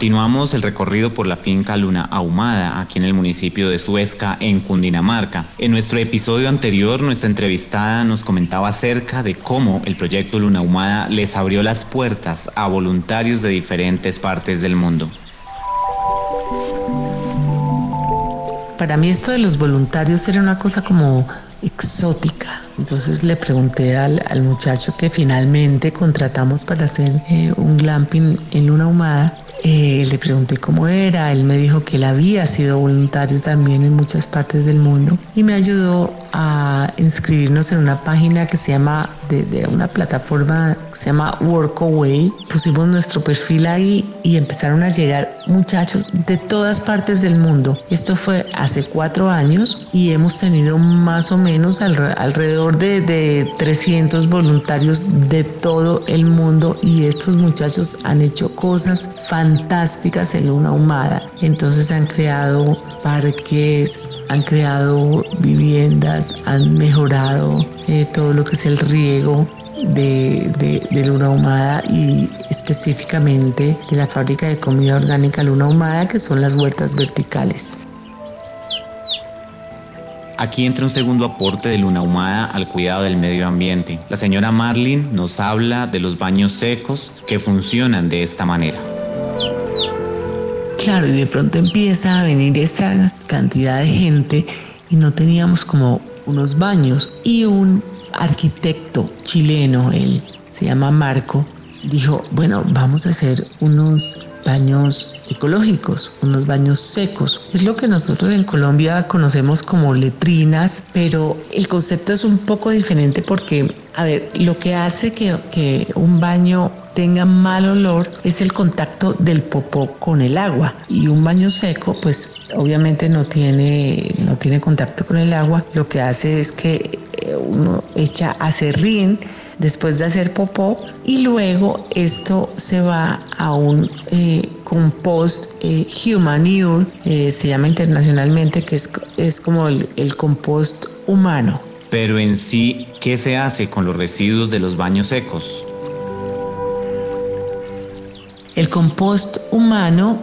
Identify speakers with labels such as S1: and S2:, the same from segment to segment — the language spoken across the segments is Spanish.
S1: Continuamos el recorrido por la finca Luna Ahumada, aquí en el municipio de Suezca, en Cundinamarca. En nuestro episodio anterior, nuestra entrevistada nos comentaba acerca de cómo el proyecto Luna Ahumada les abrió las puertas a voluntarios de diferentes partes del mundo.
S2: Para mí esto de los voluntarios era una cosa como exótica. Entonces le pregunté al, muchacho que finalmente contratamos para hacer eh, un glamping en Luna Ahumada eh, le pregunté cómo era, él me dijo que él había sido voluntario también en muchas partes del mundo y me ayudó a inscribirnos en una página que se llama, de, una plataforma se llama Workaway. Pusimos nuestro perfil ahí y empezaron a llegar muchachos de todas partes del mundo. Esto fue hace cuatro años y hemos tenido más o menos alrededor de, de 300 voluntarios de todo el mundo y estos muchachos han hecho cosas fantásticas en una humada. Entonces han creado parques, han creado viviendas, han mejorado eh, todo lo que es el riego de, de, Luna Humada y específicamente de la fábrica de comida orgánica Luna Humada, que son las huertas verticales.
S1: Aquí entra un segundo aporte de Luna Humada al cuidado del medio ambiente. La señora Marlin nos habla de los baños secos que funcionan de esta manera.
S2: Claro, y de pronto empieza a venir esta cantidad de gente y no teníamos como unos baños. Y un arquitecto chileno, él se llama Marco, dijo, bueno, vamos a hacer unos baños ecológicos, unos baños secos. Es lo que nosotros en Colombia conocemos como letrinas, pero el concepto es un poco diferente porque, a ver, lo que hace que, que un baño tenga mal olor es el contacto del popó con el agua y un baño seco pues obviamente no tiene no tiene contacto con el agua lo que hace es que eh, uno echa acerrín después de hacer popó y luego esto se va a un eh, compost eh, eh, se llama internacionalmente, que es, es como el, el compost humano.
S1: Pero en sí, ¿qué se hace con los residuos de los baños secos?
S2: El compost humano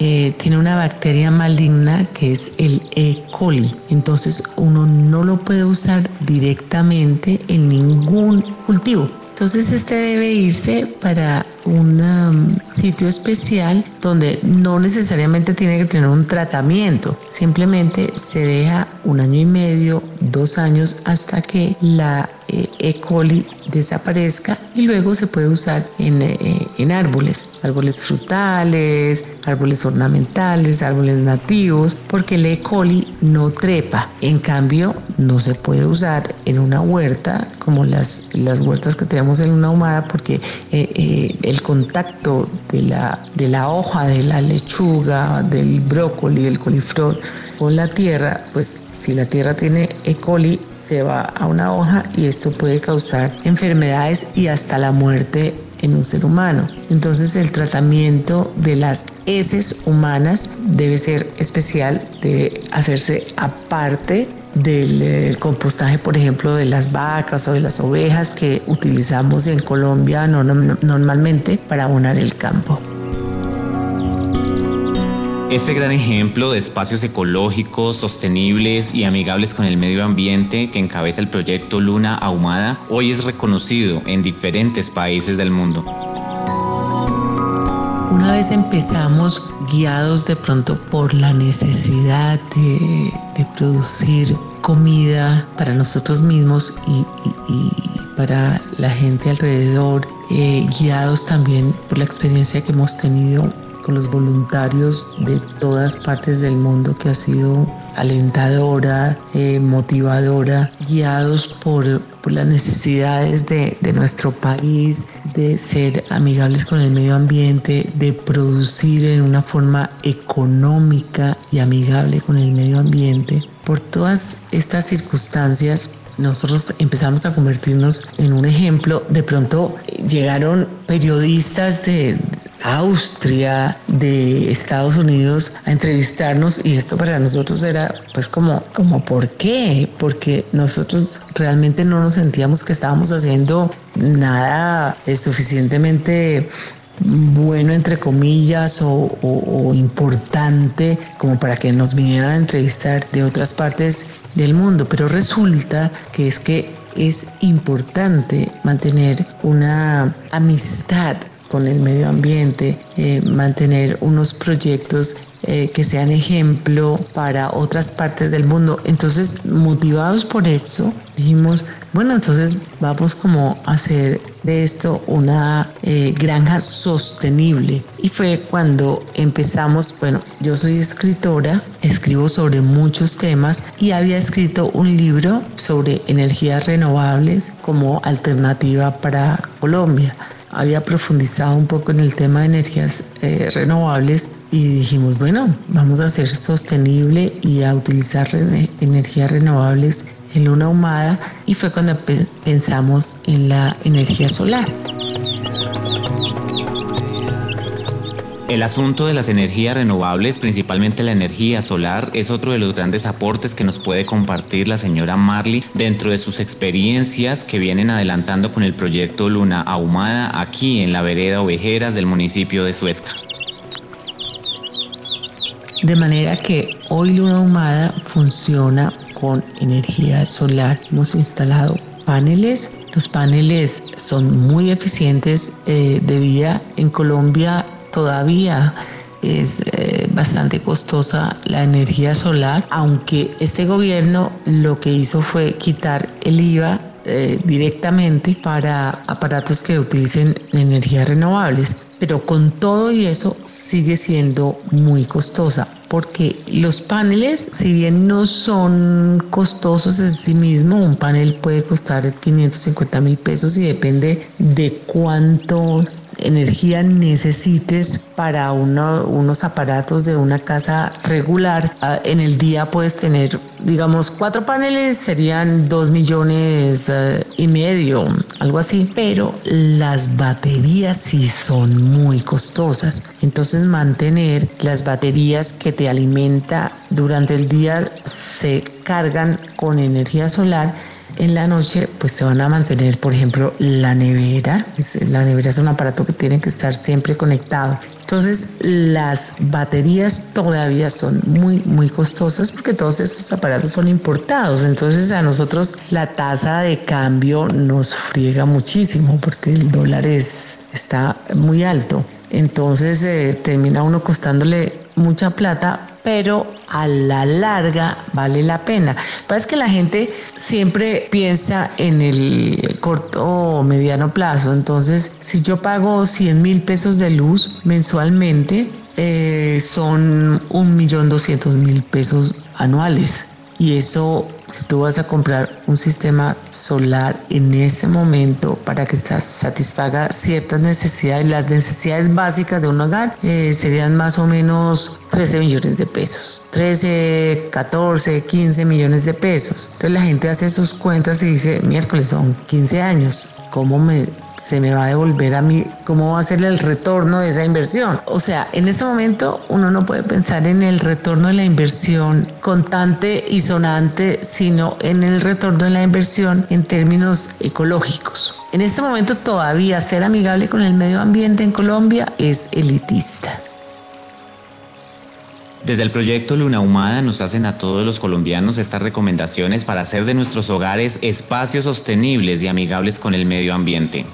S2: eh, tiene una bacteria maligna que es el E. coli. Entonces uno no lo puede usar directamente en ningún cultivo. Entonces este debe irse para un um, sitio especial donde no necesariamente tiene que tener un tratamiento, simplemente se deja un año y medio, dos años hasta que la E. coli desaparezca y luego se puede usar en, eh, en árboles, árboles frutales, árboles ornamentales, árboles nativos, porque el E. coli no trepa. En cambio, no se puede usar en una huerta como las, las huertas que tenemos en una humada porque eh, el contacto de la, de la hoja de la lechuga, del brócoli, del coliflor con la tierra, pues si la tierra tiene E. coli, se va a una hoja y esto puede causar enfermedades y hasta la muerte en un ser humano. Entonces el tratamiento de las heces humanas debe ser especial, debe hacerse aparte del eh, compostaje, por ejemplo, de las vacas o de las ovejas que utilizamos en Colombia normalmente para abonar el campo.
S1: Este gran ejemplo de espacios ecológicos, sostenibles y amigables con el medio ambiente que encabeza el proyecto Luna Ahumada hoy es reconocido en diferentes países del mundo.
S2: Una vez empezamos guiados de pronto por la necesidad de, producir comida para nosotros mismos y, para la gente alrededor, eh, guiados también por la experiencia que hemos tenido con los voluntarios de todas partes del mundo que ha sido alentadora, eh, motivadora, guiados por, las necesidades de, de, nuestro país, de ser amigables con el medio ambiente, de producir en una forma económica y amigable con el medio ambiente. Por todas estas circunstancias, nosotros empezamos a convertirnos en un ejemplo. De pronto llegaron periodistas de Austria, de Estados Unidos a entrevistarnos y esto para nosotros era pues como, como ¿por qué? Porque nosotros realmente no nos sentíamos que estábamos haciendo nada suficientemente bueno entre comillas o, importante como para que nos vinieran a entrevistar de otras partes del mundo, pero resulta que es que es importante mantener una amistad con el medio ambiente, eh, mantener unos proyectos eh, que sean ejemplo para otras partes del mundo. Entonces, motivados por eso, dijimos, bueno, entonces vamos como a hacer de esto una eh, granja sostenible. Y fue cuando empezamos, bueno, yo soy escritora, escribo sobre muchos temas y había escrito un libro sobre energías renovables como alternativa para Colombia había profundizado un poco en el tema de energías eh, renovables y dijimos, bueno, vamos a ser sostenible y a utilizar energías renovables en luna ahumada y fue cuando pensamos en la energía solar.
S1: El asunto de las energías renovables, principalmente la energía solar, es otro de los grandes aportes que nos puede compartir la señora Marley dentro de sus experiencias que vienen adelantando con el proyecto Luna Ahumada aquí en la vereda Ovejeras del municipio de Suezca.
S2: De manera que hoy Luna Ahumada funciona con energía solar. Hemos instalado paneles. Los paneles son muy eficientes eh, de día. En Colombia todavía es eh, bastante costosa la energía solar, aunque este gobierno lo que hizo fue quitar el IVA eh, directamente para aparatos que utilicen energías renovables. Pero con todo y eso sigue siendo muy costosa porque los paneles, si bien no son costosos en sí mismo, un panel puede costar 550 mil pesos y depende de cuánto energía necesites para unos aparatos de una casa regular. Ah, en el día puedes tener, digamos, cuatro paneles, serían dos millones eh, y medio, algo así, pero las baterías sí son muy costosas. Entonces mantener las baterías que te alimenta durante el día se cargan con energía solar en la noche pues se van a mantener, por ejemplo, la nevera. La nevera es un aparato que tiene que estar siempre conectado. Entonces las baterías todavía son muy, muy costosas porque todos estos aparatos son importados. Entonces a nosotros la tasa de cambio nos friega muchísimo porque el dólar es, está muy alto. Entonces eh, termina uno costándole mucha plata, pero a la larga vale la pena. es que la gente siempre piensa en el corto o mediano plazo. Entonces, si yo pago 100 mil pesos de luz mensualmente, eh, son un millón doscientos mil pesos anuales. Y eso, si tú vas a comprar un sistema solar en ese momento para que satisfaga ciertas necesidades, las necesidades básicas de un hogar, eh, serían más o menos 13 millones de pesos. 13, 14, 15 millones de pesos. Entonces la gente hace sus cuentas y dice, miércoles son 15 años. ¿Cómo me se me va a devolver a mí, cómo va a ser el retorno de esa inversión. O sea, en ese momento uno no puede pensar en el retorno de la inversión contante y sonante, sino en el retorno de la inversión en términos ecológicos. En este momento todavía ser amigable con el medio ambiente en Colombia es elitista.
S1: Desde el proyecto Luna Humada nos hacen a todos los colombianos estas recomendaciones para hacer de nuestros hogares espacios sostenibles y amigables con el medio ambiente.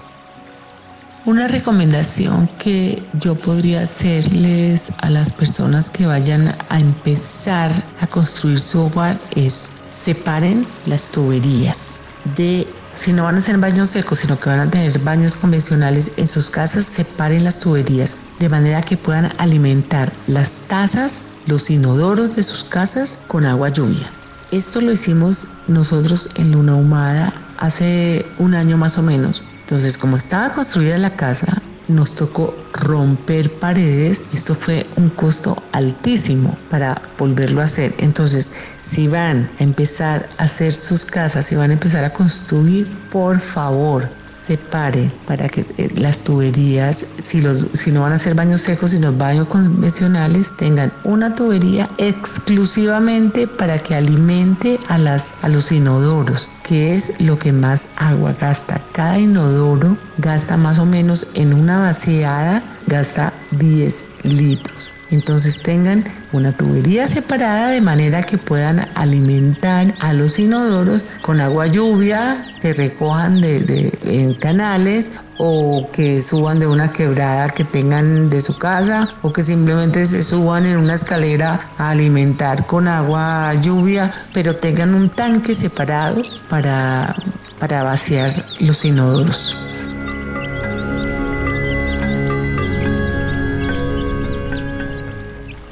S2: Una recomendación que yo podría hacerles a las personas que vayan a empezar a construir su hogar es separen las tuberías de si no van a ser baños secos, sino que van a tener baños convencionales en sus casas, separen las tuberías de manera que puedan alimentar las tazas, los inodoros de sus casas con agua lluvia. Esto lo hicimos nosotros en Luna Humada hace un año más o menos. Entonces, como estaba construida la casa, nos tocó romper paredes. Esto fue un costo altísimo para volverlo a hacer. Entonces, si van a empezar a hacer sus casas, si van a empezar a construir, por favor, separe para que eh, las tuberías, si, los, si no van a ser baños secos, sino baños convencionales, tengan una tubería exclusivamente para que alimente a, las, a los inodoros, que es lo que más agua gasta. Cada inodoro gasta más o menos en una vaciada, gasta 10 litros. Entonces tengan una tubería separada de manera que puedan alimentar a los inodoros con agua lluvia que recojan de, en canales o que suban de una quebrada que tengan de su casa o que simplemente se suban en una escalera a alimentar con agua lluvia, pero tengan un tanque separado para, para vaciar los inodoros.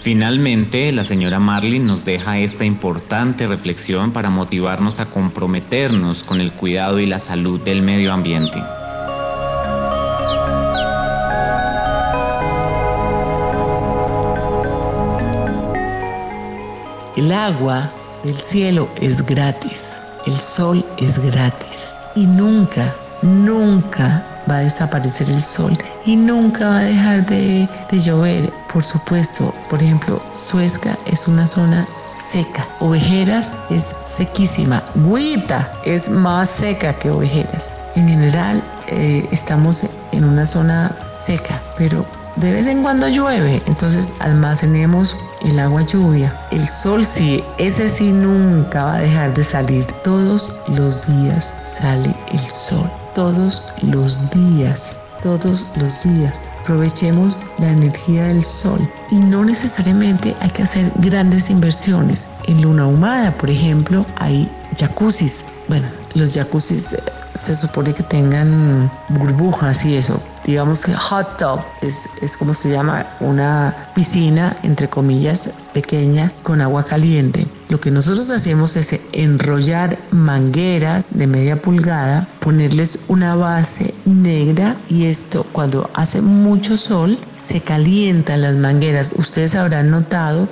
S1: Finalmente, la señora Marlin nos deja esta importante reflexión para motivarnos a comprometernos con el cuidado y la salud del medio ambiente.
S2: El agua del cielo es gratis, el sol es gratis y nunca, nunca va a desaparecer el sol y nunca va a dejar de, llover. Por supuesto, por ejemplo, Suezca es una zona seca. Ovejeras es sequísima. Guita es más seca que Ovejeras. En general, eh, estamos en una zona seca, pero de vez en cuando llueve, entonces almacenemos el agua lluvia. El sol sí, ese sí nunca va a dejar de salir. Todos los días sale el sol todos los días, todos los días. Aprovechemos la energía del sol y no necesariamente hay que hacer grandes inversiones. En luna humada, por ejemplo, hay jacuzzis. Bueno, los jacuzzis se supone que tengan burbujas y eso. Digamos que hot tub es, es como se llama una piscina, entre comillas, pequeña con agua caliente. Lo que nosotros hacemos es enrollar mangueras de media pulgada, ponerles una base negra y esto cuando hace mucho sol se calientan las mangueras. Ustedes habrán notado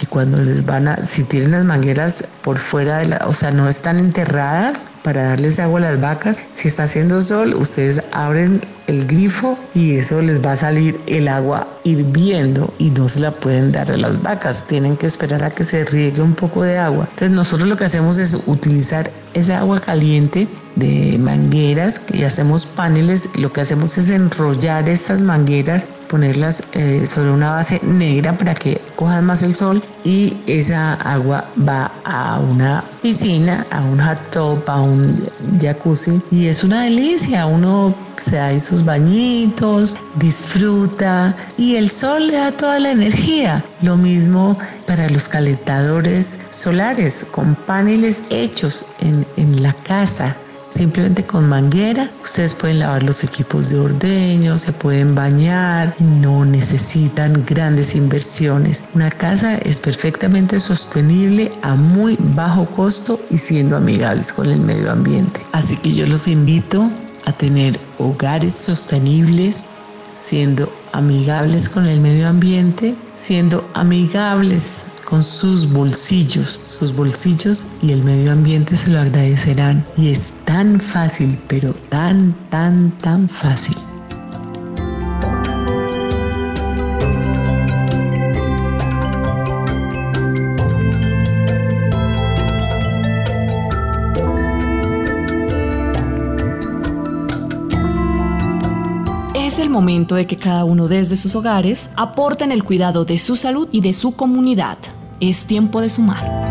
S2: que cuando les van a, si tienen las mangueras por fuera de la, o sea, no están enterradas para darles agua a las vacas, si está haciendo sol, ustedes abren el grifo y eso les va a salir el agua hirviendo y no se la pueden dar a las vacas, tienen que esperar a que se riegue un poco de agua. Entonces nosotros lo que hacemos es utilizar esa agua caliente de mangueras y hacemos paneles, lo que hacemos es enrollar estas mangueras ponerlas eh, sobre una base negra para que cojan más el sol y esa agua va a una piscina, a un hot tub, a un jacuzzi y es una delicia. Uno se da sus bañitos, disfruta y el sol le da toda la energía. Lo mismo para los calentadores solares con paneles hechos en, en la casa Simplemente con manguera ustedes pueden lavar los equipos de ordeño, se pueden bañar, no necesitan grandes inversiones. Una casa es perfectamente sostenible a muy bajo costo y siendo amigables con el medio ambiente. Así que yo los invito a tener hogares sostenibles, siendo amigables con el medio ambiente, siendo amigables con sus bolsillos, sus bolsillos y el medio ambiente se lo agradecerán. Y es tan fácil, pero tan, tan, tan fácil.
S3: Momento de que cada uno desde sus hogares aporten el cuidado de su salud y de su comunidad. Es tiempo de sumar.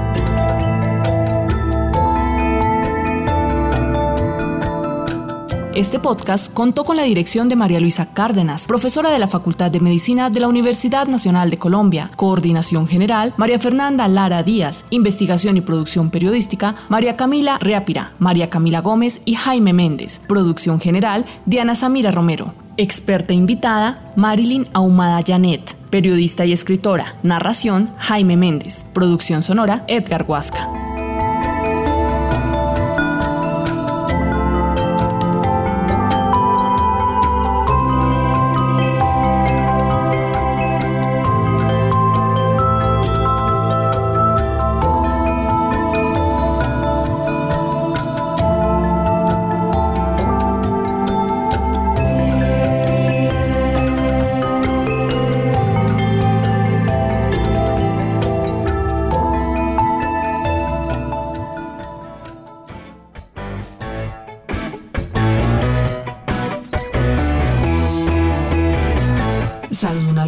S3: Este podcast contó con la dirección de María Luisa Cárdenas, profesora de la Facultad de Medicina de la Universidad Nacional de Colombia. Coordinación General, María Fernanda Lara Díaz. Investigación y producción periodística, María Camila Reapira, María Camila Gómez y Jaime Méndez. Producción General, Diana Samira Romero. Experta invitada, Marilyn Ahumada Janet. Periodista y escritora. Narración, Jaime Méndez. Producción sonora, Edgar Huasca.